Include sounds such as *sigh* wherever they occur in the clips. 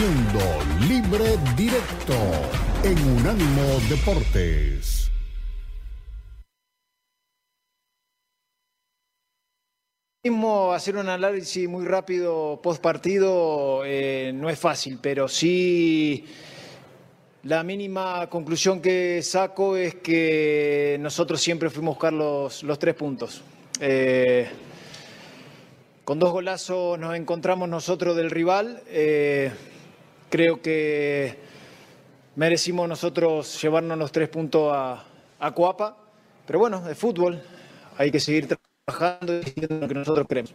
Libre Directo en Unánimo Deportes. Mismo hacer un análisis muy rápido post partido eh, no es fácil, pero sí la mínima conclusión que saco es que nosotros siempre fuimos a buscar los, los tres puntos. Eh, con dos golazos nos encontramos nosotros del rival. Eh, creo que merecimos nosotros llevarnos los tres puntos a, a Coapa. Pero bueno, de fútbol hay que seguir trabajando y diciendo lo que nosotros creemos.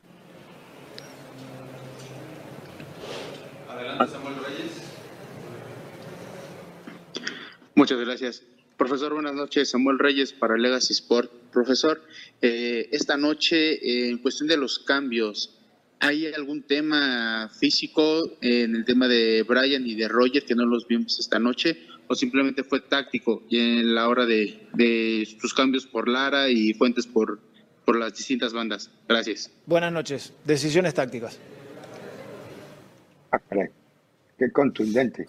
Adelante, Samuel Reyes. Muchas gracias. Profesor, buenas noches. Samuel Reyes para Legacy Sport. Profesor, eh, esta noche, eh, en cuestión de los cambios, ¿hay algún tema físico en el tema de Brian y de Roger que no los vimos esta noche? ¿O simplemente fue táctico y en la hora de, de sus cambios por Lara y Fuentes por, por las distintas bandas? Gracias. Buenas noches. Decisiones tácticas. Ah. Qué contundente.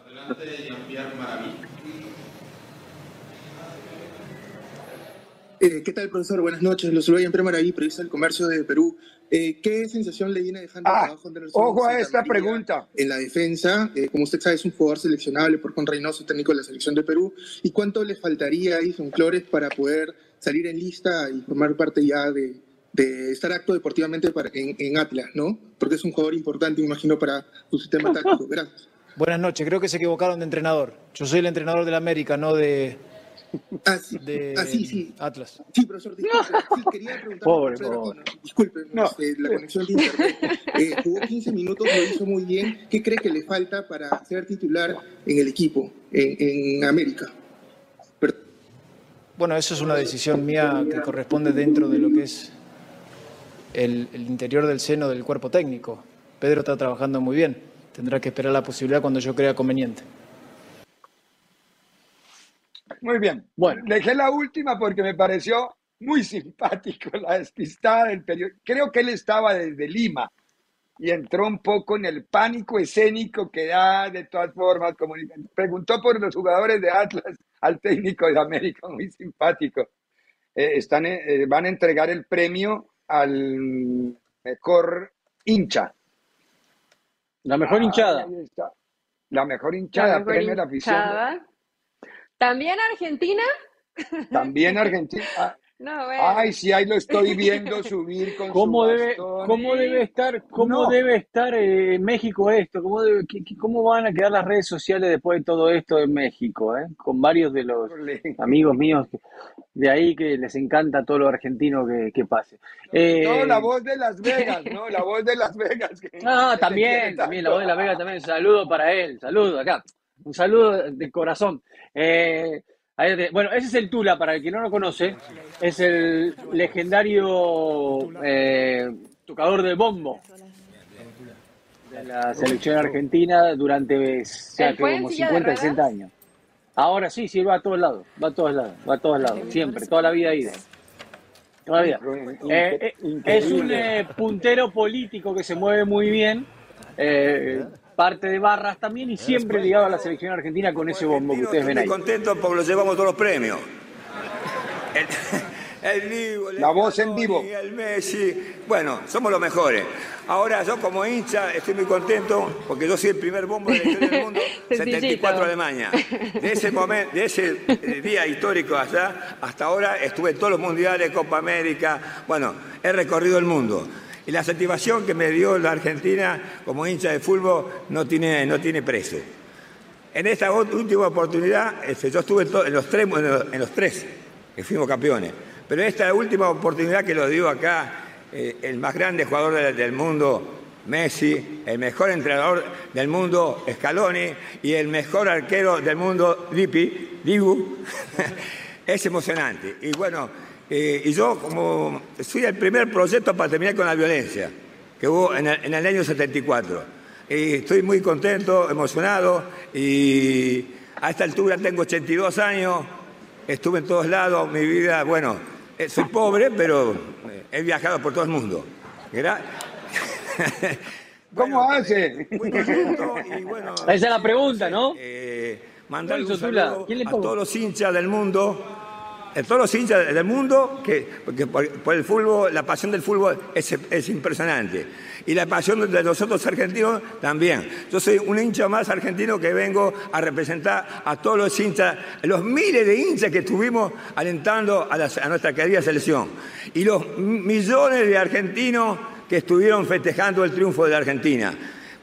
Eh, ¿Qué tal, profesor? Buenas noches. Los saludo Jean-Pierre Maraví, periodista del Comercio de Perú. Eh, ¿Qué sensación le viene dejando Ah, trabajo de ojo a esta María pregunta. En la defensa, eh, como usted sabe, es un jugador seleccionable por Juan Reynoso, técnico de la selección de Perú. ¿Y cuánto le faltaría a Edison Flores para poder salir en lista y formar parte ya de, de estar acto deportivamente para, en, en Atlas, ¿no? Porque es un jugador importante, me imagino, para su sistema táctico. Gracias. Buenas noches. Creo que se equivocaron de entrenador. Yo soy el entrenador del América, no de, Ah, sí, de ah, sí, sí. Atlas. Sí, profesor, disculpe. Sí, quería preguntarle. Pobre, pobre. bueno, disculpe, No. este, la conexión de internet. Eh, jugó 15 minutos, lo hizo muy bien. ¿Qué cree que le falta para ser titular en el equipo, en, en América? Bueno, eso es una decisión mía que corresponde dentro de lo que es el, el interior del seno del cuerpo técnico. Pedro está trabajando muy bien. Tendrá que esperar la posibilidad cuando yo crea conveniente. Muy bien. Bueno, dejé la última porque me pareció muy *laughs* simpático la despistada del periodista. Creo que él estaba desde Lima y entró un poco en el pánico escénico que da de todas formas. Como preguntó por los jugadores de Atlas al técnico de América, *laughs* muy simpático. Eh, están, eh, van a entregar el premio al mejor hincha. La mejor hinchada. Ahí está. La mejor hinchada, La mejor premio a la afición. También Argentina. También *laughs* Argentina. No, bueno. Ay, sí, ahí lo estoy viendo *laughs* subir con ¿Cómo su debe, bastón. cómo debe estar, cómo No. debe estar eh, en México esto? ¿Cómo, debe- qué- qué- cómo van a quedar las redes sociales después de todo esto en México? eh? Con varios de los amigos míos de ahí que les encanta todo lo argentino que, que pase. Eh, No, la voz de Las *laughs* Vegas, ¿no? La voz de Las Vegas. que- Ah, que también, también, la voz de la Vega también. Saludo para él, saludo acá. Un saludo de corazón. Eh, bueno, ese es el Tula, para el que no lo conoce. Es el legendario eh, tocador de bombo de la selección argentina durante ya, creo, como silla de 50, ruedas. 60 años. Ahora sí, sí, va a todos lados, va a todos lados, va a todos lados, siempre, toda la vida ha ido. Toda la vida. Eh, eh, es un eh, puntero político que se mueve muy bien, eh, parte de barras también y siempre ligado a la selección argentina con ese bombo que ustedes ven ahí. Estoy contento porque lo llevamos todos los premios. El, el La voz en vivo. El Messi. Bueno, somos los mejores. Ahora yo como hincha estoy muy contento porque yo soy el primer bombo de la historia del mundo, *laughs* Sencillito. 74 Alemania. De ese momento, de ese eh, día histórico allá, hasta ahora estuve en todos los mundiales, Copa América. Bueno, he recorrido el mundo. Y la satisfacción que me dio la Argentina como hincha de fútbol no tiene, no tiene precio. En esta última oportunidad, este, yo estuve en, los tres, en los, tres que fuimos campeones. Pero esta última oportunidad que lo digo acá eh, el más grande jugador del mundo, Messi, el mejor entrenador del mundo, Scaloni, y el mejor arquero del mundo, Lippi, Dibu, *laughs* es emocionante. Y bueno, eh, y yo como soy el primer proyecto para terminar con la violencia, que hubo en el, en el año 74. Y estoy muy contento, emocionado, y a esta altura tengo 82 años, estuve en todos lados, mi vida, bueno, eh, soy pobre, pero eh, he viajado por todo el mundo. ¿Verdad? *laughs* ¿Cómo hace? Muy contento y bueno, Esa es la pregunta, ¿no? eh, mandarle ¿Cuál un hizo Tula? saludo ¿Quién le a todos los hinchas del mundo, todos los hinchas del mundo, que porque por, el fútbol, la pasión del fútbol es, es impresionante. Y la pasión de nosotros argentinos también. Yo soy un hincha más argentino que vengo a representar a todos los hinchas, los miles de hinchas que estuvimos alentando a, nuestra querida selección. Y los millones de argentinos que estuvieron festejando el triunfo de la Argentina.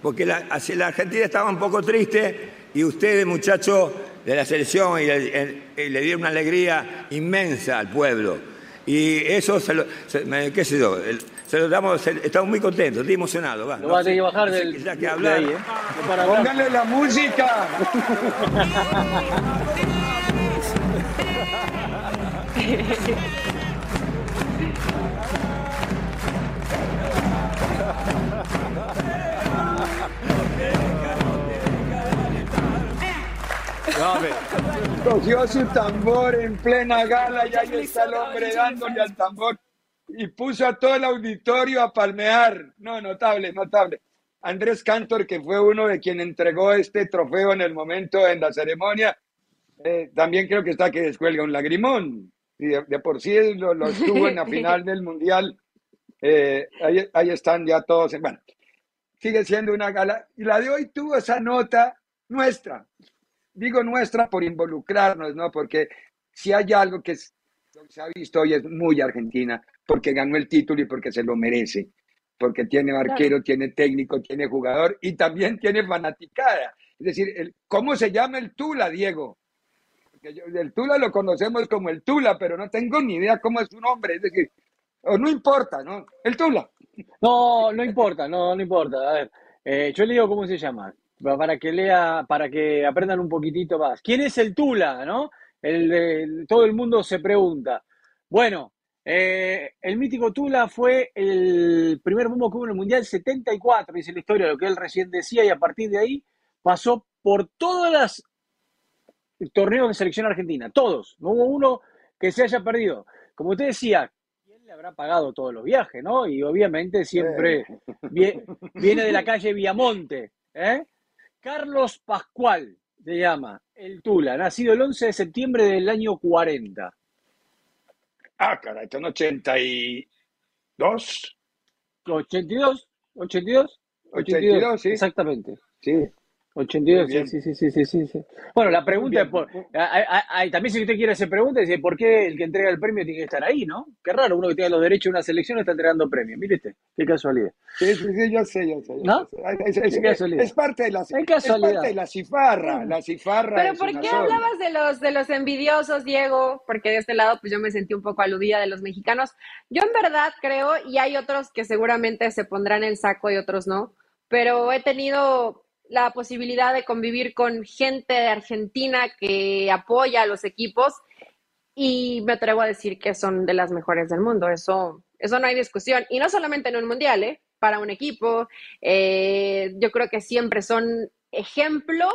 Porque la, Argentina estaba un poco triste y ustedes, muchachos de la selección, y y le dieron una alegría inmensa al pueblo. Y eso, se lo, se- me- qué sé yo, el- se lo damos, se- estamos muy contentos, estoy emocionado. Va, Lo No vas a tener que bajar no sé del, ya que de hablar. ahí, ¿eh? No para. Póngale la música. No, hombre. Cogió su tambor en plena gala y ahí está el hombre dándole al tambor y puso a todo el auditorio a palmear. No, notable, notable. Andrés Cantor, que fue uno de quien entregó este trofeo en el momento en la ceremonia, eh, también creo que está que descuelga un lagrimón. Y de, de por sí lo, lo *laughs* estuvo en la final del Mundial. Eh, ahí, ahí están ya todos. en- bueno, sigue siendo una gala. Y la de hoy tuvo esa nota nuestra. Digo nuestra por involucrarnos, ¿no? Porque si hay algo que se ha visto hoy es muy argentina, porque ganó el título y porque se lo merece, porque tiene arquero, tiene técnico, tiene jugador y también tiene fanaticada. Es decir, el, ¿cómo se llama el Tula, Diego? Porque yo- el Tula lo conocemos como el Tula, pero no tengo ni idea cómo es su nombre. Es decir, o no importa, ¿no? El Tula. No, no importa, no, no importa. A ver, eh, yo le digo cómo se llama, para que lea, para que aprendan un poquitito más. ¿Quién es el Tula, no? El, de- todo el mundo se pregunta. Bueno, eh, el mítico Tula fue el primer bombo que hubo en el Mundial 74, dice la historia, lo que él recién decía, y a partir de ahí pasó por todas las torneos de selección argentina, todos. No hubo uno que se haya perdido. Como usted decía, ¿quién le habrá pagado todos los viajes, no? Y obviamente siempre vie- viene de la calle Viamonte, ¿eh? Carlos Pascual se llama, el Tula, nacido el 11 de septiembre del año 40. Ah, caray, son 82. 82, 82, 82, sí. Exactamente. Sí. 82, Muy bien. sí, sí, sí, sí, sí, sí. Bueno, la pregunta es bien. por, hay- hay- hay- también si usted quiere hacer preguntas, dice, ¿por qué el que entrega el premio tiene que estar ahí, no? Qué raro, uno que tiene los derechos de una selección está entregando premios. Mire usted, qué casualidad. Sí, sí, sí, yo sé, yo sé. yo ¿No? sé. Es, es- casualidad. parte de la, Es es casualidad. parte de la cifarra. La cifarra Pero es ¿por qué sola. hablabas de los de los envidiosos, Diego? Porque de este lado pues yo me sentí un poco aludida de los mexicanos. Yo en verdad creo, y hay otros que seguramente se pondrán el saco y otros no, pero he tenido la posibilidad de convivir con gente de Argentina que apoya a los equipos y me atrevo a decir que son de las mejores del mundo. Eso, eso no hay discusión. Y no solamente en un mundial, ¿eh? Para un equipo. eh, yo creo que siempre son ejemplo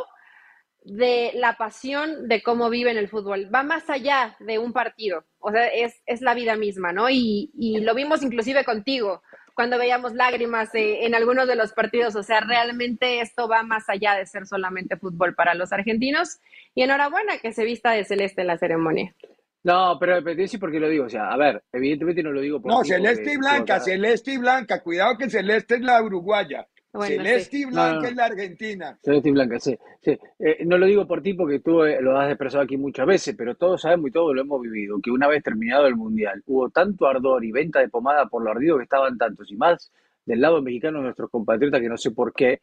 de la pasión de cómo viven el fútbol. Va más allá de un partido, o sea, es, es la vida misma, ¿no? Y, y lo vimos inclusive contigo, cuando veíamos lágrimas eh, en algunos de los partidos, o sea, realmente esto va más allá de ser solamente fútbol para los argentinos. Y enhorabuena que se vista de celeste en la ceremonia. No, pero, pero te voy a decir por qué lo digo. O sea, a ver, evidentemente no lo digo por No, celeste porque y blanca, celeste y blanca. Cuidado que celeste es la uruguaya. Bueno, sí. y blanca No, no. es la argentina. Celeste y blanca, sí. sí. Eh, no lo digo por ti porque tú eh, lo has expresado aquí muchas veces, pero todos sabemos y todos lo hemos vivido, que una vez terminado el Mundial hubo tanto ardor y venta de pomada por lo ardido que estaban tantos, y más del lado mexicano nuestros compatriotas, que no sé por qué,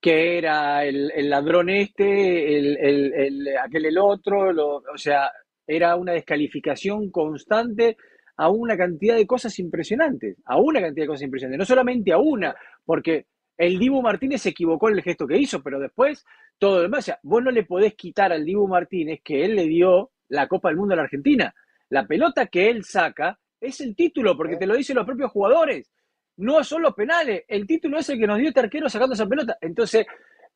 que era el, el ladrón este, el, el- el- aquel el otro, lo- o sea, era una descalificación constante a una cantidad de cosas impresionantes, a una cantidad de cosas impresionantes, no solamente a una, porque el Dibu Martínez se equivocó en el gesto que hizo, pero después todo lo demás, o sea, vos no le podés quitar al Dibu Martínez que él le dio la Copa del Mundo a la Argentina. La pelota que él saca es el título, porque te lo dicen los propios jugadores. No son los penales, el título es el que nos dio este arquero sacando esa pelota. Entonces,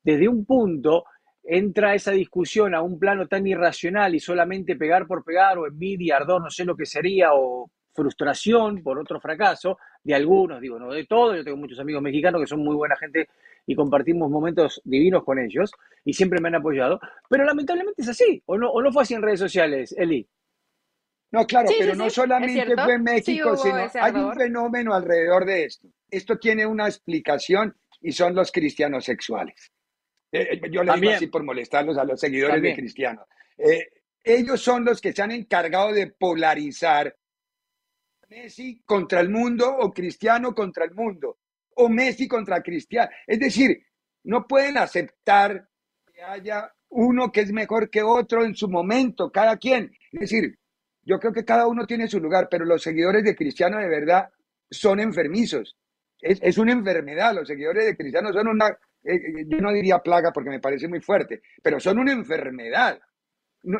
desde un punto entra esa discusión a un plano tan irracional y solamente pegar por pegar o envidia, ardor, no sé lo que sería, o frustración por otro fracaso de algunos, digo, no de todos, yo tengo muchos amigos mexicanos que son muy buena gente y compartimos momentos divinos con ellos y siempre me han apoyado, pero lamentablemente es así, o no, o no fue así en redes sociales, Eli. No, claro, pero no solamente fue en México, sino hay un fenómeno alrededor de esto. Esto tiene una explicación y son los cristianos sexuales. Eh, eh, yo le digo así por molestarlos a los seguidores de cristianos. Eh, ellos son los que se han encargado de polarizar Messi contra el mundo o Cristiano contra el mundo o Messi contra Cristiano. Es decir, no pueden aceptar que haya uno que es mejor que otro en su momento, cada quien. Es decir, yo creo que cada uno tiene su lugar, pero los seguidores de Cristiano de verdad son enfermizos. Es, es una enfermedad. Los seguidores de Cristiano son una, eh, eh, yo no diría plaga porque me parece muy fuerte, pero son una enfermedad.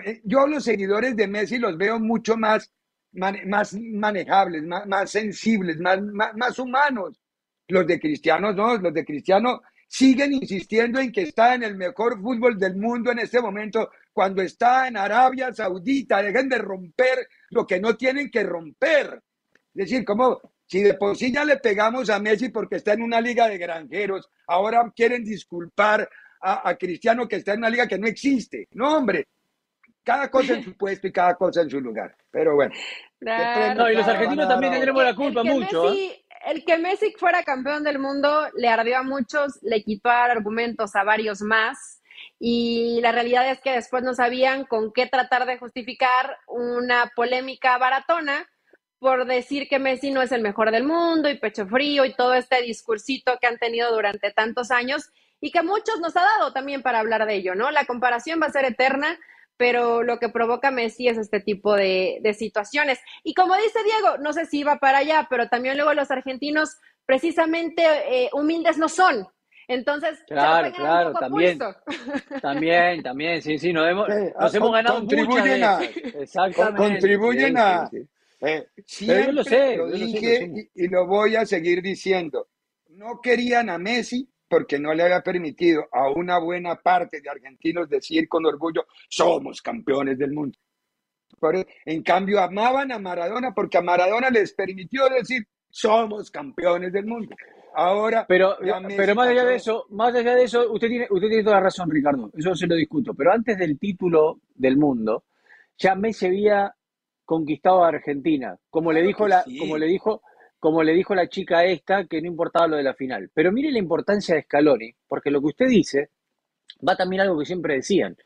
Eh, yo los seguidores de Messi los veo mucho más más manejables, más, sensibles, más, más, humanos. Los de Cristiano no, los de Cristiano siguen insistiendo en que está en el mejor fútbol del mundo en este momento, cuando está en Arabia Saudita. Dejen de romper lo que no tienen que romper. Es decir, como si de por sí ya le pegamos a Messi porque está en una liga de granjeros, ahora quieren disculpar a, a Cristiano que está en una liga que no existe. No, hombre, cada cosa en su puesto y cada cosa en su lugar. Pero bueno. No, y los argentinos también tendremos la culpa mucho. ¿eh? El que Messi fuera campeón del mundo le ardió a muchos, le quitó argumentos a varios más. Y la realidad es que después no sabían con qué tratar de justificar una polémica baratona por decir que Messi no es el mejor del mundo y pecho frío y todo este discursito que han tenido durante tantos años y que muchos nos ha dado también para hablar de ello, ¿no? La comparación va a ser eterna, pero lo que provoca Messi es este tipo de, situaciones. Y como dice Diego, no sé si iba para allá, pero también luego los argentinos precisamente eh, humildes no son. Entonces, claro, claro, también, *laughs* también, también, sí, sí, nos hemos, nos hemos ganado contribuyen a, exactamente, contribuyen a, eh, yo lo sé, lo dije y lo voy a seguir diciendo. No querían a Messi porque no le había permitido a una buena parte de argentinos decir con orgullo, somos campeones del mundo. E, en cambio, amaban a Maradona porque a Maradona les permitió decir, somos campeones del mundo. Ahora, pero, pero más allá de eso, más allá de eso, usted tiene, usted tiene toda la razón, Ricardo. Eso se lo discuto. Pero antes del título del mundo, ya Messi había conquistado a Argentina, como le dijo la, como le dijo, como le dijo la chica esta, que no importaba lo de la final. Pero mire la importancia de Scaloni, porque lo que usted dice va también algo que siempre decían.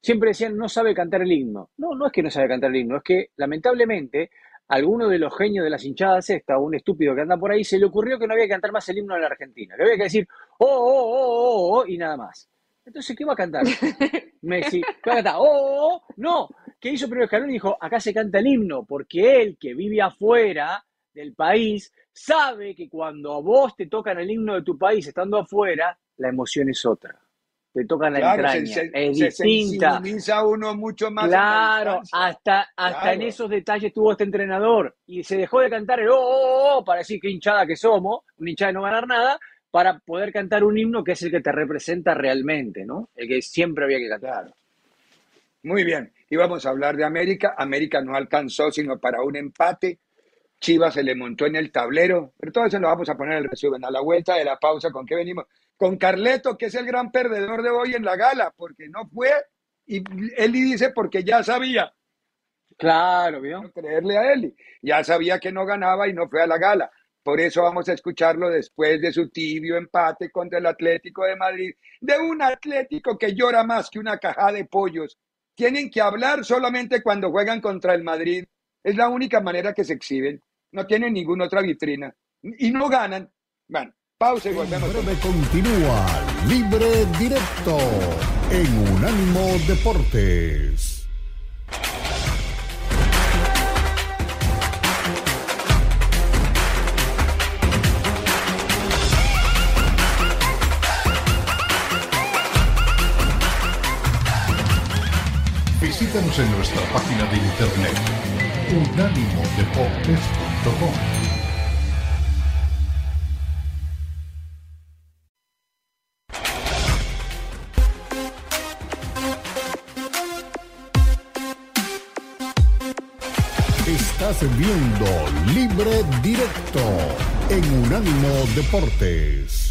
Siempre decían, no sabe cantar el himno. No, no es que no sabe cantar el himno, es que lamentablemente alguno de los genios de las hinchadas esta, un estúpido que anda por ahí, se le ocurrió que no había que cantar más el himno en la Argentina, que había que decir, oh, oh, oh, oh, oh, y nada más. Entonces, ¿qué va a cantar? *laughs* Messi, ¿qué va a cantar? Oh, oh, oh, no. ¿Qué hizo primero Scaloni? Dijo, acá se canta el himno, porque él que vive afuera, del país, sabe que cuando a vos te tocan el himno de tu país estando afuera, la emoción es otra. Te tocan la entraña, es distinta. uno mucho más. Claro, hasta, hasta en esos detalles tuvo este entrenador y se dejó de cantar el oh, oh, oh, para decir que hinchada que somos, una hinchada de no ganar nada, para poder cantar un himno que es el que te representa realmente, ¿no? El que siempre había que cantar. Muy bien, y vamos a hablar de América. América no alcanzó sino para un empate Chivas se le montó en el tablero, pero todo eso lo vamos a poner en el resumen. A la vuelta de la pausa, ¿con qué venimos? Con Carleto, que es el gran perdedor de hoy en la gala, porque no fue, y Eli dice porque ya sabía. Claro, ¿vio? No creerle a Eli. Ya sabía que no ganaba y no fue a la gala. Por eso vamos a escucharlo después de su tibio empate contra el Atlético de Madrid, de un Atlético que llora más que una caja de pollos. Tienen que hablar solamente cuando juegan contra el Madrid. Es la única manera que se exhiben no tienen ninguna otra vitrina y no ganan. Bueno, pausa y volvemos. En breve continúa Libre Directo en Unánimo Deportes. Visítanos en nuestra página de internet unánimodeportes.com Estás viendo Libre Directo en Unánimo Deportes.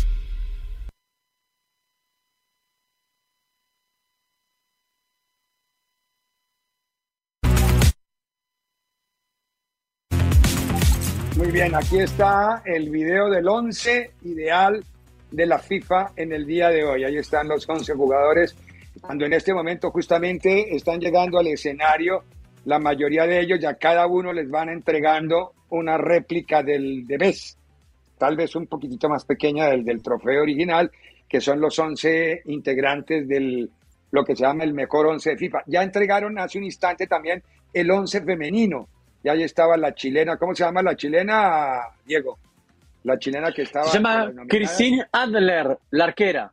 Bien, aquí está el video del 11 ideal de la FIFA en el día de hoy. Ahí están los 11 jugadores, cuando en este momento justamente están llegando al escenario, la mayoría de ellos ya cada uno les van entregando una réplica del de BES, tal vez un poquitito más pequeña del, del trofeo original, que son los 11 integrantes del lo que se llama el mejor 11 de FIFA. Ya entregaron hace un instante también el 11 femenino, y ahí estaba la chilena, ¿cómo se llama la chilena, Diego? La chilena que estaba... Se llama Christine Adler, la arquera.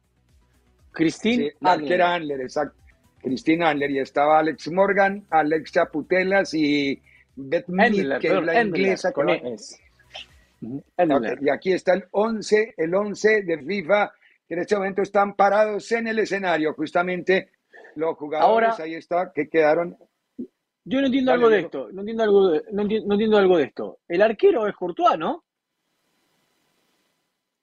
Christine sí, la arquera Adler, exacto. Christine Adler, y estaba Alex Morgan, Alexa Putelas y Beth Mead, que es la inglesa. Con e okay, y aquí está el 11, el 11 de FIFA, que en este momento están parados en el escenario, justamente los jugadores, Ahora, ahí está, que quedaron Yo no entiendo Dale, algo de esto, no entiendo algo de, no enti- no entiendo algo de esto. El arquero es Courtois, ¿no?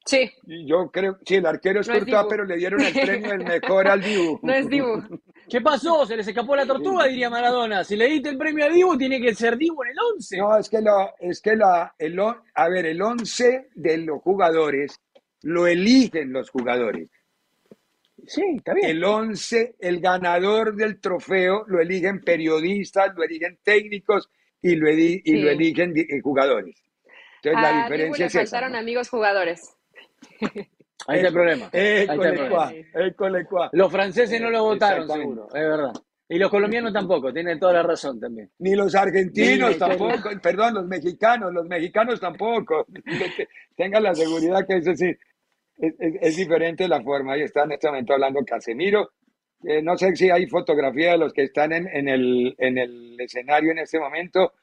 Sí, Yo creo, sí, el arquero es No Courtois, pero le dieron el premio el mejor al Dibu. *laughs* no es Dibu. *laughs* ¿Qué pasó? Se les escapó la tortuga, diría Maradona. Si le diste el premio a Dibu, tiene que ser Dibu en el 11. No, es que, la, es que la, el, a ver, el 11 de los jugadores lo eligen los jugadores. Sí, está bien. El 11, el ganador del trofeo, lo eligen periodistas, lo eligen técnicos y lo, eli- y Sí. lo eligen eh, jugadores. Entonces la A Dibu diferencia es esa. amigos jugadores. Ahí está el problema. Los franceses no lo votaron, Exactamente. seguro, es verdad. Y los colombianos tampoco, tienen toda la razón también. Ni los argentinos Ni- tampoco, perdón, los mexicanos, los mexicanos tampoco. *laughs* Tengan la seguridad que eso sí, es, es- es diferente la forma. Ahí está en este momento hablando Casemiro. Eh, no sé si hay fotografía de los que están en, en el, en el escenario en este momento.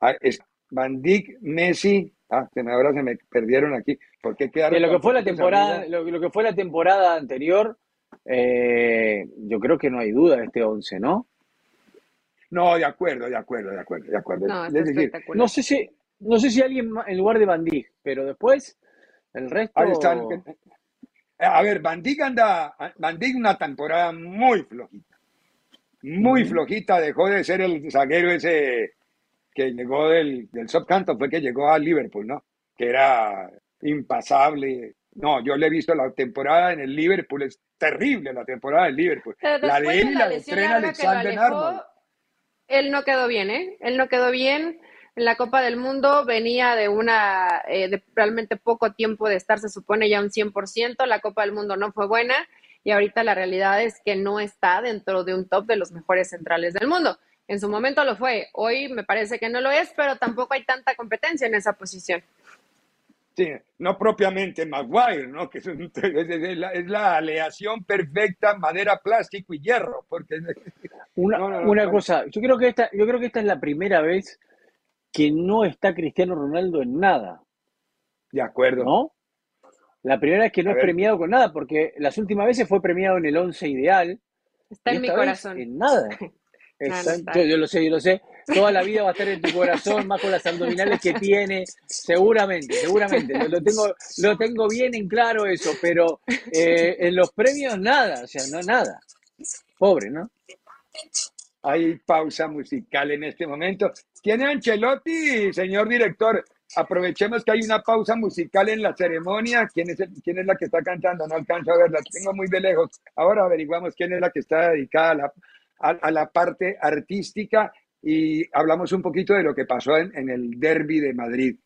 Ah, es Van Dijk, Messi. Ah, se me, ahora se me perdieron aquí. ¿Por qué quedaron Que lo que fue la temporada, lo, lo que fue la temporada anterior, eh, yo creo que no hay duda de este 11, ¿no? No, de acuerdo, de acuerdo, de acuerdo, de acuerdo. No, es decir. No sé si, no sé si alguien en lugar de Van Dijk, pero después el resto. Ahí están. A ver, Van Dijk anda, Van Dijk una temporada muy flojita. Muy flojita, dejó de ser el zaguero ese que llegó del, del Southampton, fue que llegó a Liverpool, ¿no? Que era impasable. No, yo le he visto la temporada en el Liverpool, es terrible la temporada del Liverpool. Pero La de él y la la de Alexander Arnold. él no quedó bien, ¿eh? Él no quedó bien. En la Copa del Mundo venía de una, eh, de realmente poco tiempo de estar, se supone ya un 100%. La Copa del Mundo no fue buena y ahorita la realidad es que no está dentro de un top de los mejores centrales del mundo. En su momento lo fue, hoy me parece que no lo es, pero tampoco hay tanta competencia en esa posición. Sí, no propiamente Maguire, ¿no? Que es, un- es- es la, es la aleación perfecta madera, plástico y hierro, porque Una, No, no, no, una no. cosa, yo creo que esta, yo creo que esta es la primera vez que no está Cristiano Ronaldo en nada, de acuerdo. ¿no? La primera vez que no A es ver. premiado con nada, porque las últimas veces fue premiado en el 11 ideal. Está en mi corazón. En nada. *laughs* está. yo, yo lo sé, yo lo sé. Toda la vida va a estar en tu corazón, más con las abdominales que tiene, seguramente, seguramente. Lo, lo tengo, lo tengo bien en claro eso, pero eh, en los premios nada, o sea, no nada. Pobre, ¿no? Hay pausa musical en este momento. ¿Tiene Ancelotti, señor director? Aprovechemos que hay una pausa musical en la ceremonia. ¿Quién es, quién es la que está cantando? No alcanzo a verla, tengo muy de lejos. Ahora averiguamos quién es la que está dedicada a la, a, a la parte artística y hablamos un poquito de lo que pasó en, en el derby de Madrid.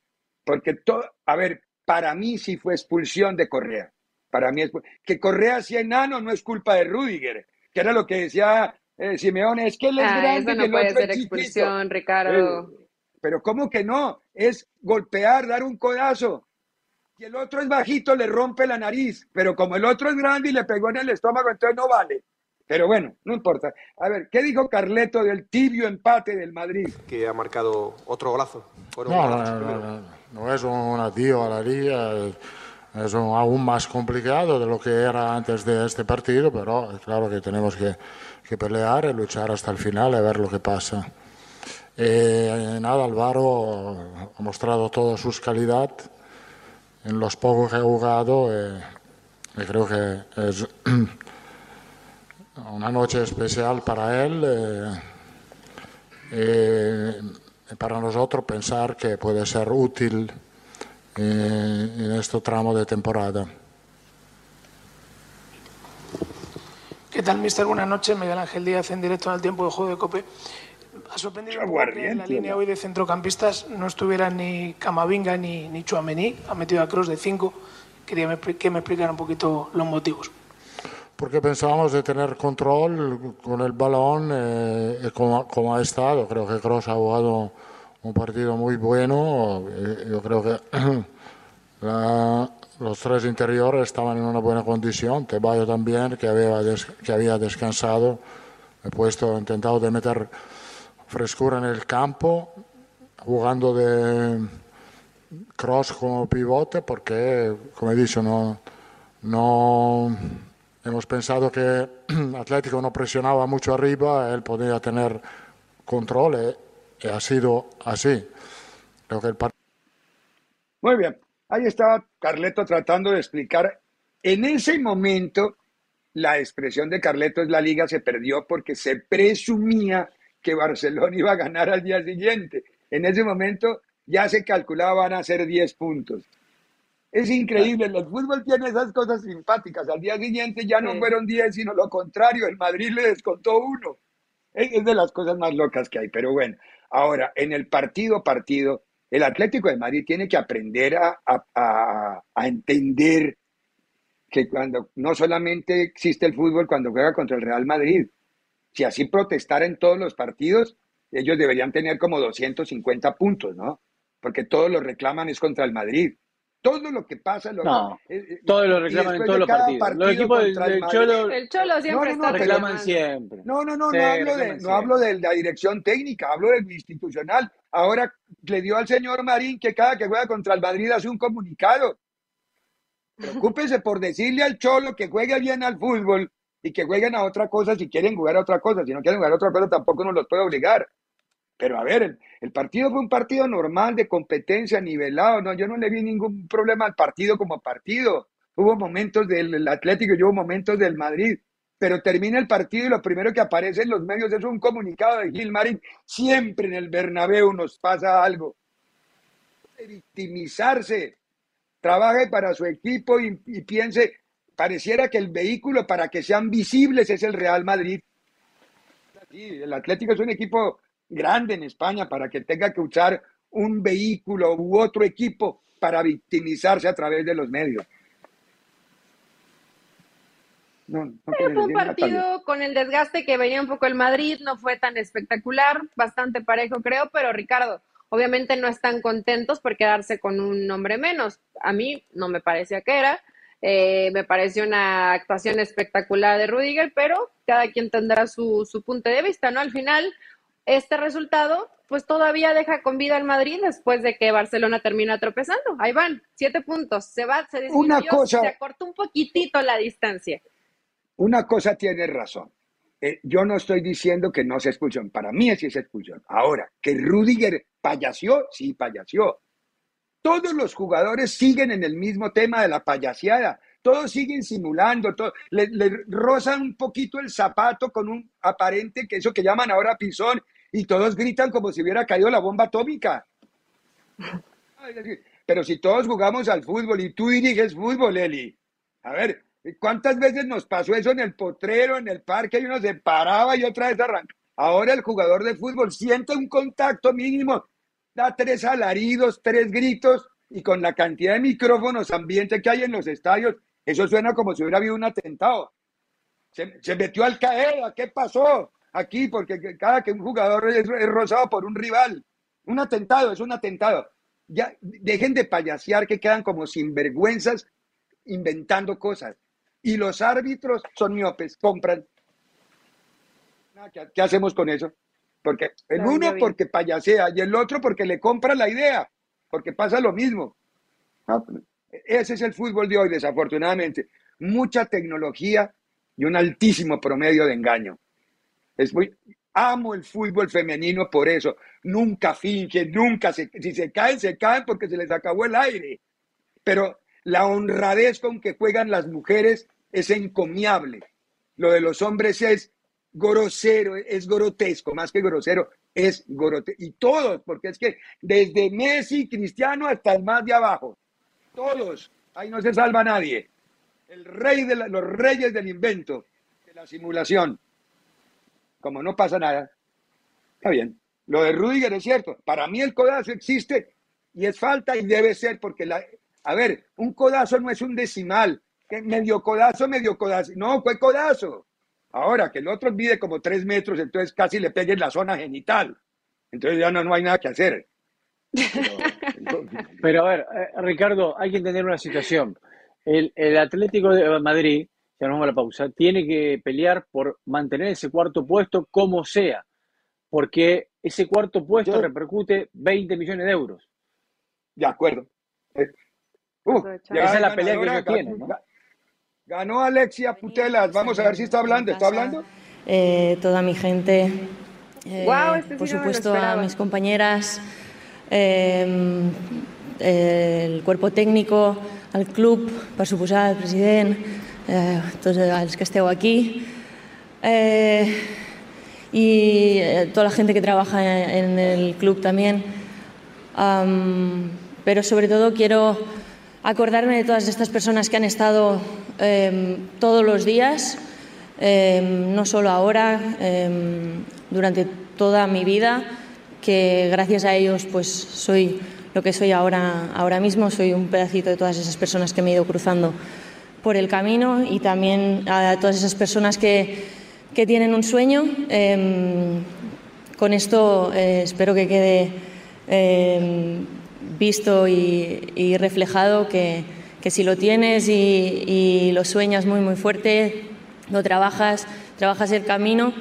Porque todo, a ver, para mí sí fue expulsión de Correa. Para mí es que Correa sea enano no es culpa de Rudiger, que era lo que decía eh, Simeone, es que él es Ah, grande eso y no el puede otro ser chiquito. expulsión, Ricardo. Eh, pero ¿cómo que no? Es golpear, dar un codazo. Y el otro es bajito, le rompe la nariz. Pero como el otro es grande y le pegó en el estómago, entonces no vale. Pero bueno, no importa. A ver, ¿qué dijo Carleto del tibio empate del Madrid? Que ha marcado otro golazo. no, no, no, es un adiós a la liga, es aún más complicado de lo que era antes de este partido, pero claro que tenemos que, que pelear y luchar hasta el final y ver lo que pasa. Eh, nada, Álvaro ha mostrado toda su calidad en los pocos que ha jugado. Eh, y creo que es *clears throat* una noche especial para él eh, eh, para nosotros pensar que puede ser útil eh, en este tramo de temporada. ¿Qué tal, mister? Buenas noches. Miguel Ángel Díaz en directo en el tiempo de juego de COPE. Ha sorprendido que en la línea hoy de centrocampistas no estuviera ni Camavinga ni, ni Chuamení. Ha metido a Cross de 5. Quería que me explicara un poquito los motivos porque pensábamos de tener control con el balón eh, como, ha estado. Creo que Cross ha jugado un partido muy bueno. Eh, yo creo que *clears throat* los tres interiores estaban en una buena condición. Tebayo también, que había, que había descansado. He puesto, intentado de meter frescura en el campo, jugando de cross como pivote, porque, como he dicho, no, no Hemos pensado que *clears throat* Atlético no presionaba mucho arriba, él podía tener control ha sido así. Creo que el Muy bien, ahí estaba Carleto tratando de explicar. En ese momento, la expresión de Carleto es la liga se perdió porque se presumía que Barcelona iba a ganar al día siguiente. En ese momento ya se calculaba van a ser 10 puntos. Es increíble, el fútbol tiene esas cosas simpáticas. Al día siguiente ya no fueron 10, sino lo contrario, el Madrid le descontó uno. Es de las cosas más locas que hay, pero bueno. Ahora, en el partido partido, el Atlético de Madrid tiene que aprender a, a, a entender que cuando no solamente existe el fútbol cuando juega contra el Real Madrid, si así protestara en todos los partidos, ellos deberían tener como 250 puntos, ¿no? Porque todos lo reclaman es contra el Madrid todo lo que pasa lo no, eh, eh, todos lo reclaman en todos los partidos. los equipos del, Cholo, el Cholo siempre no, no, reclaman siempre. No, no, no, no hablo, de, no hablo de la dirección técnica, hablo del institucional. Ahora le dio al señor Marín que cada que juega contra el Madrid hace un comunicado. Preocúpese por decirle al Cholo que juegue bien al fútbol y que jueguen a otra cosa si quieren jugar a otra cosa. Si no quieren jugar a otra cosa, tampoco nos los puede obligar. Pero a ver, el, partido fue un partido normal de competencia, nivelado. No, yo no le vi ningún problema al partido como partido. Hubo momentos del Atlético y hubo momentos del Madrid. Pero termina el partido y lo primero que aparece en los medios es un comunicado de Gil Marín. Siempre en el Bernabéu nos pasa algo. Victimizarse. Trabaje para su equipo y, y piense, pareciera que el vehículo para que sean visibles es el Real Madrid. El Atlético es un equipo grande en España para que tenga que usar un vehículo u otro equipo para victimizarse a través de los medios. No, fue un partido con el desgaste que venía un poco el Madrid, no fue tan espectacular, bastante parejo creo, pero Ricardo, obviamente no están contentos por quedarse con un nombre menos. A mí no me parecía que era, eh, me pareció una actuación espectacular de Rudiger, pero cada quien tendrá su, su punto de vista, ¿no? Al final, este resultado, pues todavía deja con vida al Madrid después de que Barcelona termina tropezando. Ahí van, siete puntos. Se va, se disminuyó, se acortó un poquitito la distancia. Una cosa tiene razón. Eh, yo no estoy diciendo que no se expulsión. Para mí sí es expulsión. Ahora, que Rudiger payaseó, sí payaseó. Todos los jugadores siguen en el mismo tema de la payaseada. Todos siguen simulando, le, le, rozan un poquito el zapato con un aparente que eso que llaman ahora pisón y todos gritan como si hubiera caído la bomba atómica. Pero si todos jugamos al fútbol y tú diriges fútbol, Eli, a ver, ¿cuántas veces nos pasó eso en el potrero, en el parque, y uno se paraba y otra vez arranca? Ahora el jugador de fútbol siente un contacto mínimo, da tres alaridos, tres gritos, y con la cantidad de micrófonos ambiente que hay en los estadios, eso suena como si hubiera habido un atentado. Se, metió al caer, ¿qué pasó aquí? Porque cada que un jugador es, rozado por un rival, un atentado, es un atentado. Ya dejen de payasear que quedan como sinvergüenzas inventando cosas. Y los árbitros son miopes, compran. ¿Qué, hacemos con eso? Porque el uno porque payasea y el otro porque le compra la idea, porque pasa lo mismo. Ese es el fútbol de hoy, desafortunadamente. Mucha tecnología y un altísimo promedio de engaño. Es muy, amo el fútbol femenino por eso. Nunca fingen, nunca se, si se caen, se caen porque se les acabó el aire. Pero la honradez con que juegan las mujeres es encomiable. Lo de los hombres es grosero, es grotesco, más que grosero, es grotesco. Y todos, porque es que desde Messi, Cristiano, hasta el más de abajo, todos, ahí no se salva nadie. El rey de los reyes del invento, de la simulación. Como no pasa nada, está bien. Lo de Rudiger es cierto. Para mí el codazo existe y es falta y debe ser porque la, a ver, un codazo no es un decimal. Que medio codazo, medio codazo. No, fue codazo. Ahora que el otro mide como tres metros, entonces casi le pegue en la zona genital. Entonces ya no, no hay nada que hacer. *laughs* Pero, a ver, eh, Ricardo, hay que entender una situación. El, Atlético de Madrid, ya nos vamos a la pausa, tiene que pelear por mantener ese cuarto puesto como sea, porque ese cuarto puesto repercute 20 millones de euros. De acuerdo. Eh, uh, esa es la pelea que tiene. Ganó Alexia Putelas. Vamos a ver si está hablando. ¿Está hablando? Eh, toda mi gente. Eh, este por supuesto, a mis compañeras, eh, el cuerpo técnico, al club, por supuesto, al presidente, eh, tots que esteu aquí. y toda la gente que trabaja en el club también. pero sobre todo quiero acordarme de todas estas personas que han estado em, todos los días, em, no solo ahora, em, durante toda mi vida, que gracias a ellos pues soy lo que soy ahora, ahora mismo, soy un pedacito de todas esas personas que me he ido cruzando por el camino y también a todas esas personas que, que tienen un sueño. con esto eh, espero que quede visto y, reflejado que, si lo tienes y, lo sueñas muy, muy fuerte, lo trabajas, trabajas el camino,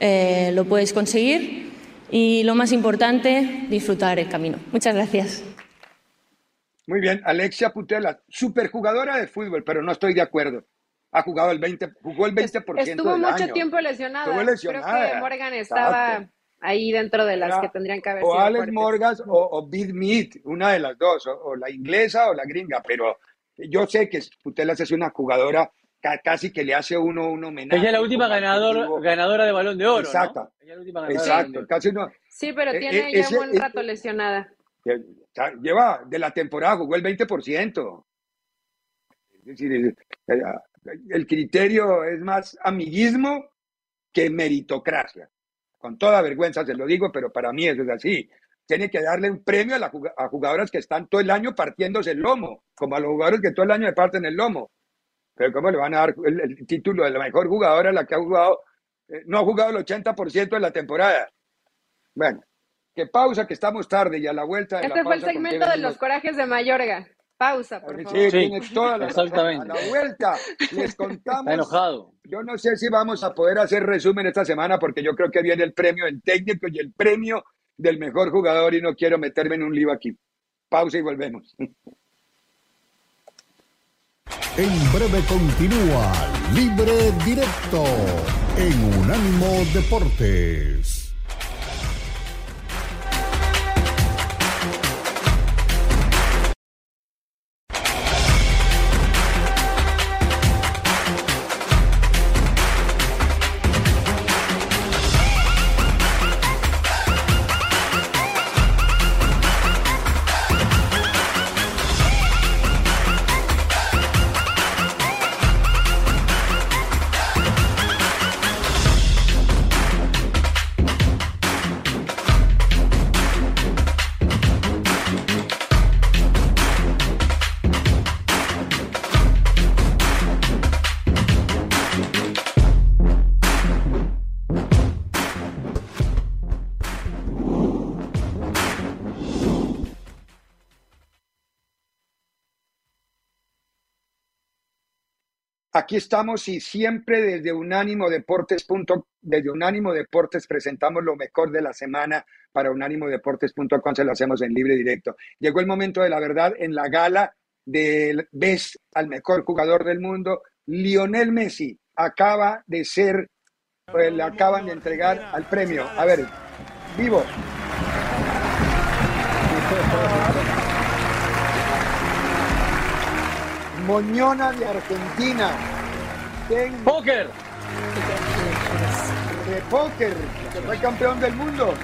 eh, lo puedes conseguir y lo más importante, disfrutar el camino. Muchas gracias. Muy bien, Alexia Putela, superjugadora de fútbol, pero no estoy de acuerdo. Ha jugado el 20, jugó el 20% Estuvo mucho tiempo lesionada. Creo que Morgan estaba ahí dentro de las que tendrían que haber o Alex Morgas o, o Bid Meat, una de las dos, o, la inglesa o la gringa, pero yo sé que Putelas es una jugadora casi que le hace uno un homenaje. Ella es la última ganador, ganadora de balón de oro. Exacto. Exacto. Casi no. Sí, pero e, tiene e, ya un buen rato lesionada. Lleva de la temporada, jugó el 20%. Es decir, el criterio es más amiguismo que meritocracia con toda vergüenza se lo digo, pero para mí eso es así. Tiene que darle un premio a, a jugadoras que están todo el año partiéndose el lomo, como a los jugadores que todo el año le parten el lomo. Pero ¿cómo le van a dar el, título de la mejor jugadora a la que ha jugado? Eh, no ha jugado el 80% de la temporada. Bueno, que pausa, que estamos tarde y a la vuelta. De este fue el segmento de los corajes de Mayorga. Pausa, por favor. Sí, tiene toda la Exactamente. A la vuelta les contamos. Está enojado. Yo no sé si vamos a poder hacer resumen esta semana porque yo creo que viene el premio del técnico y el premio del mejor jugador y no quiero meterme en un lío aquí. Pausa y volvemos. En breve continúa Libre Directo en Unánimo Deportes. Aquí estamos y siempre desde Unánimo Deportes. Desde Unánimo Deportes presentamos lo mejor de la semana para unánimodeportes.com, se lo hacemos en libre directo. Llegó el momento de la verdad en la gala del Best al mejor jugador del mundo, Lionel Messi acaba de ser, pues, le acaban de entregar al premio. A ver, vivo. Moñona de Argentina. Póker. De póker, que fue campeón del mundo.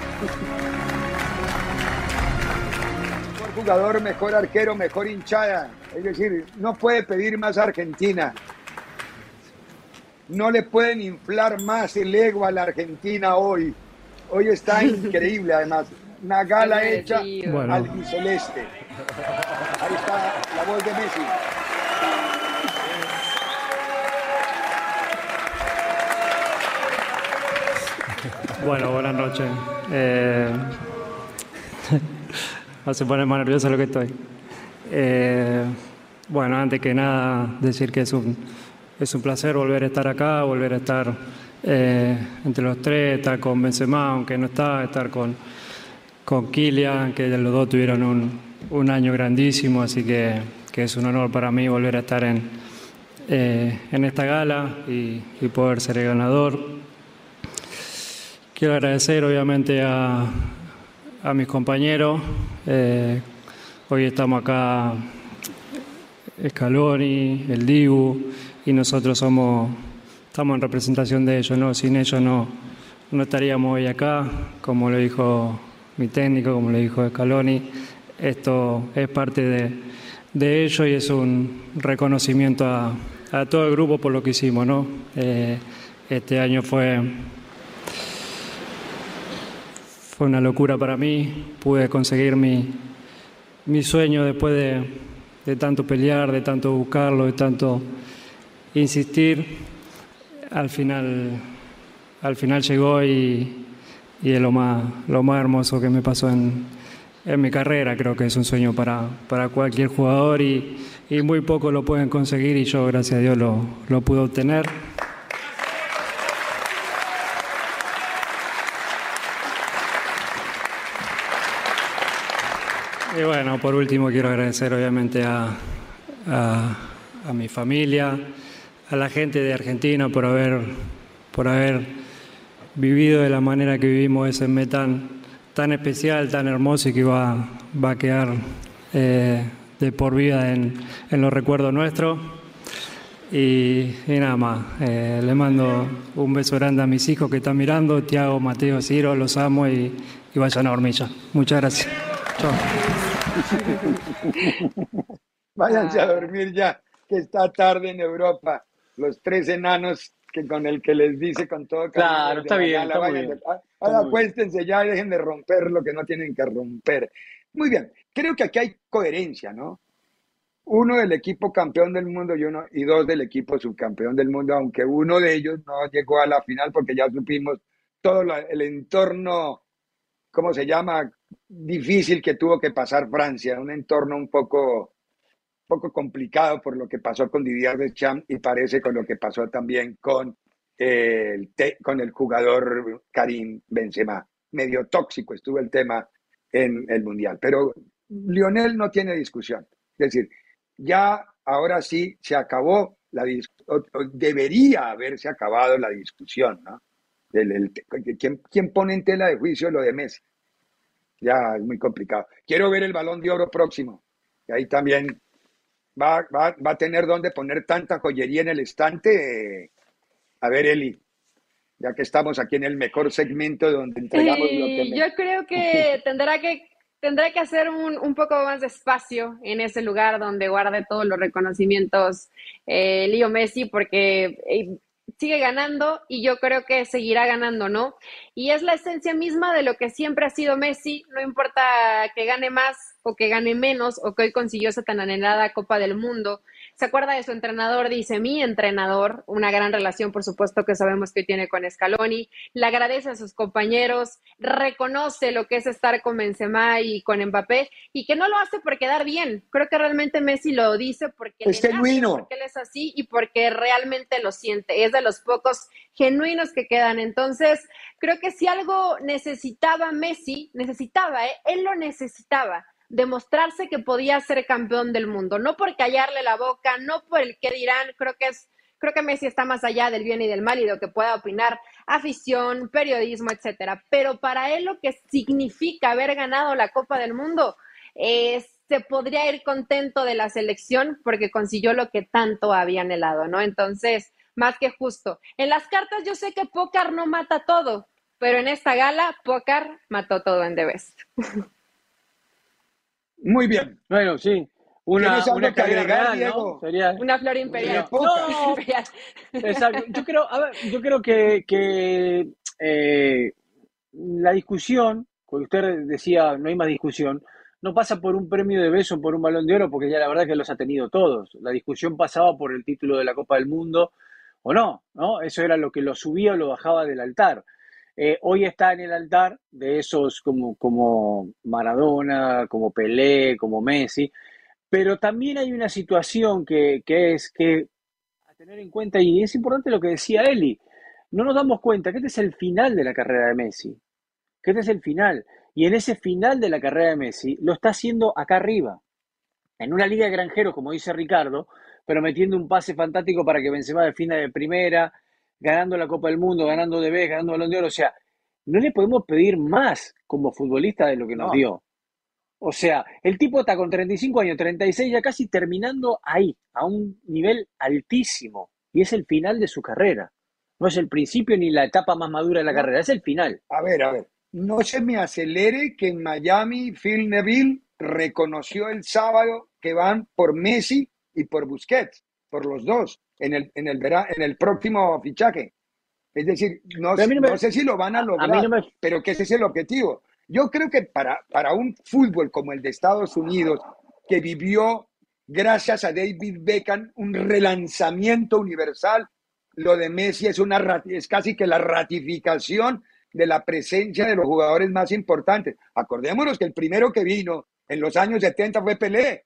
Mejor jugador, mejor arquero, mejor hinchada. Es decir, no puede pedir más Argentina. No le pueden inflar más el ego a la Argentina hoy. Hoy está increíble, además. Una gala hecha al celeste. Ahí está la voz de Messi. Bueno, buenas noches. Eh, *laughs* se pone más nervioso lo que estoy. Eh, bueno, antes que nada, decir que es un, es un placer volver a estar acá, volver a estar eh, entre los tres, estar con Benzema, aunque no está, estar con, con Kilian, que los dos tuvieron un, un año grandísimo, así que, que, es un honor para mí volver a estar en, en esta gala y poder ser el ganador. Quiero agradecer obviamente a, a mis compañeros. Eh, hoy estamos acá Scaloni, el Dibu, y nosotros somos, estamos en representación de ellos, ¿no? Sin ellos no, no estaríamos hoy acá, como lo dijo mi técnico, como lo dijo Scaloni. Esto es parte de, de ellos y es un reconocimiento a, a, todo el grupo por lo que hicimos, ¿no? Eh, este año fue fue una locura para mí, pude conseguir mi, mi sueño después de, de, tanto pelear, de tanto buscarlo, de tanto insistir. Al final, al final llegó y, y es lo más, lo más hermoso que me pasó en, en mi carrera. Creo que es un sueño para, para cualquier jugador y, y muy pocos lo pueden conseguir y yo, gracias a Dios, lo, lo pude obtener. Y bueno, por último quiero agradecer obviamente a, mi familia, a la gente de Argentina por haber, por haber vivido de la manera que vivimos ese mes tan, tan especial, tan hermoso y que va, va a quedar eh, de por vida en, los recuerdos nuestros. Y, y nada más, eh, le mando un beso grande a mis hijos que están mirando, Tiago, Mateo, Ciro, los amo y, y vayan a hormilla. Muchas gracias. Chao. *laughs* Váyanse a dormir ya, que está tarde en Europa. Los tres enanos que con el que les dice con todo Claro, está bien, está muy bien. Ahora acuéstense ya y dejen de romper lo que no tienen que romper. Muy bien, creo que aquí hay coherencia, ¿no? Uno del equipo campeón del mundo y uno y dos del equipo subcampeón del mundo, aunque uno de ellos no llegó a la final porque ya supimos todo el entorno, ¿cómo se llama? Difícil que tuvo que pasar Francia, un entorno un poco, poco complicado por lo que pasó con Didier Deschamps y parece con lo que pasó también con el, con el jugador Karim Benzema. Medio tóxico estuvo el tema en el Mundial, pero Lionel no tiene discusión. Es decir, ya ahora sí se acabó la debería haberse acabado la discusión, ¿no? ¿quién, ¿Quién pone en tela de juicio lo de Messi? Ya es muy complicado. Quiero ver el balón de oro próximo. Y ahí también va, va, va a tener donde poner tanta joyería en el estante. A ver, Eli, ya que estamos aquí en el mejor segmento donde entregamos lo que... Me... Yo creo que *laughs* tendrá que tendrá que hacer un, un, poco más de espacio en ese lugar donde guarde todos los reconocimientos eh, Leo Messi, porque eh, sigue ganando y yo creo que seguirá ganando, ¿no? Y es la esencia misma de lo que siempre ha sido Messi, no importa que gane más o que gane menos o que hoy consiguió esa tan anhelada Copa del Mundo, se acuerda de su entrenador, dice mi entrenador, una gran relación, por supuesto, que sabemos que tiene con Scaloni, le agradece a sus compañeros, reconoce lo que es estar con Benzema y con Mbappé y que no lo hace por quedar bien. Creo que realmente Messi lo dice porque, es genuino. porque él es así y porque realmente lo siente. Es de los pocos genuinos que quedan. Entonces, creo que si algo necesitaba Messi, necesitaba, ¿eh? él lo necesitaba demostrarse que podía ser campeón del mundo, no por callarle la boca, no por el que dirán, creo que es creo que Messi está más allá del bien y del mal y de lo que pueda opinar afición, periodismo, etcétera, pero para él lo que significa haber ganado la Copa del Mundo es se podría ir contento de la selección porque consiguió lo que tanto había anhelado, ¿no? Entonces, más que justo. En las cartas yo sé que Pócar no mata todo, pero en esta gala Pócar mató todo en The Best. *laughs* Muy bien. Bueno, sí. Una, una que agregar, Diego? Sería... Una flor imperial. No, exacto. Yo creo, a ver, yo creo que, que eh, la discusión, porque usted decía no hay más discusión, no pasa por un premio de beso, por un balón de oro, porque ya la verdad que los ha tenido todos. La discusión pasaba por el título de la Copa del Mundo o no, ¿no? Eso era lo que lo subía o lo bajaba del altar. Eh, hoy está en el altar de esos como, como Maradona, como Pelé, como Messi, pero también hay una situación que, que es que a tener en cuenta, y es importante lo que decía Eli, no nos damos cuenta que este es el final de la carrera de Messi, que este es el final, y en ese final de la carrera de Messi lo está haciendo acá arriba, en una liga de granjeros, como dice Ricardo, pero metiendo un pase fantástico para que Benzema defina de primera, ganando la Copa del Mundo, ganando de B, ganando Balón de Oro. O sea, no le podemos pedir más como futbolista de lo que nos dio. O sea, el tipo está con 35 años, 36, ya casi terminando ahí, a un nivel altísimo. Y es el final de su carrera. No es el principio ni la etapa más madura de la carrera, es el final. A ver, a ver. No se me acelere que en Miami Phil Neville reconoció el sábado que van por Messi y por Busquets, por los dos en el, en el, en el próximo fichaje. Es decir, no, no sé si lo van a lograr, pero que ese es el objetivo. Yo creo que para, para un fútbol como el de Estados Unidos, que vivió, gracias a David Beckham, un relanzamiento universal, lo de Messi es, una, es casi que la ratificación de la presencia de los jugadores más importantes. Acordémonos que el primero que vino en los años 70 fue Pelé,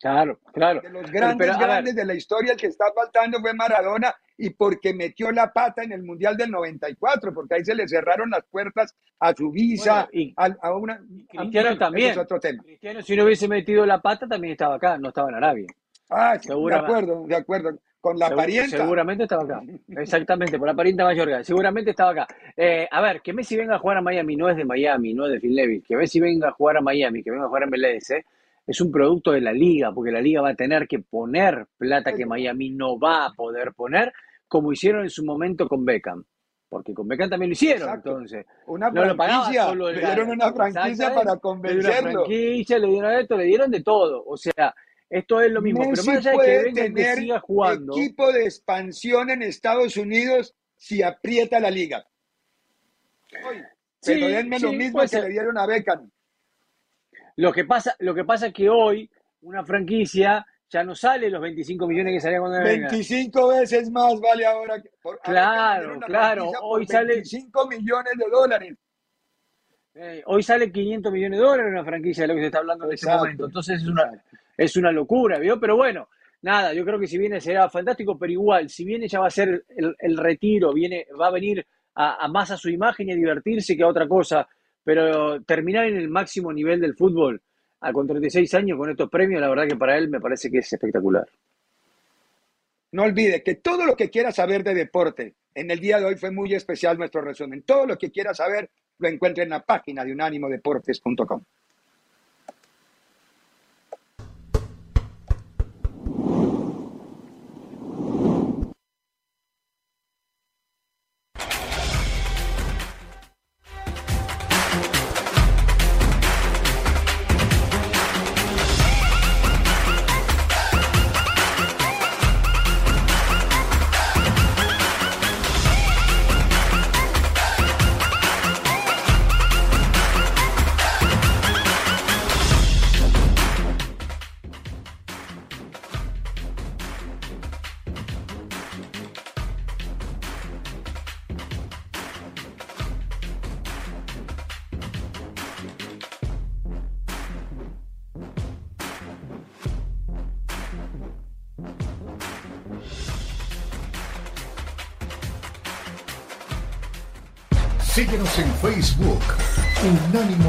Claro, claro. De los grandes, grandes de la historia, el que está faltando fue Maradona y porque metió la pata en el Mundial del 94, porque ahí se le cerraron las puertas a su visa, y, a, una... Cristiano también. Es otro tema. Cristiano, si no hubiese metido la pata, también estaba acá, no estaba en Arabia. Ah, de acuerdo, de acuerdo. Con la parienta. Seguramente estaba acá. *laughs* Exactamente, por la parienta mayor. Seguramente estaba acá. Eh, a ver, que Messi venga a jugar a Miami no es de Miami, no es de Phil Levy. Que Messi venga a jugar a Miami, que venga a jugar a MLS, ¿eh? Es un producto de la liga, porque la liga va a tener que poner plata que Miami no va a poder poner, como hicieron en su momento con Beckham. Porque con Beckham también lo hicieron, entonces. Una no franquicia, le dieron una franquicia para convencerlo. Una franquicia, le dieron esto, le dieron de todo. O sea, esto es lo mismo. pero más allá de que venga que siga jugando. equipo de expansión en Estados Unidos si aprieta la liga. pero denme lo mismo que le dieron a Beckham. Lo que pasa, lo que pasa es que hoy una franquicia ya no sale los 25 millones que salía cuando 25 veces más vale ahora. claro, claro. Hoy sale 25 millones de dólares. Eh, hoy sale 500 millones de dólares una franquicia de lo que se está hablando en este momento. Entonces es una, es una locura, ¿vio? Pero bueno, nada, yo creo que si viene será fantástico, pero igual, si viene ya va a ser el, retiro, viene, va a venir a, a, más a su imagen y a divertirse que a otra cosa pero terminar en el máximo nivel del fútbol a con 36 años con estos premios, la verdad que para él me parece que es espectacular. No olvide que todo lo que quiera saber de deporte, en el día de hoy fue muy especial nuestro resumen. Todo lo que quiera saber lo encuentra en la página de unánimodeportes.com.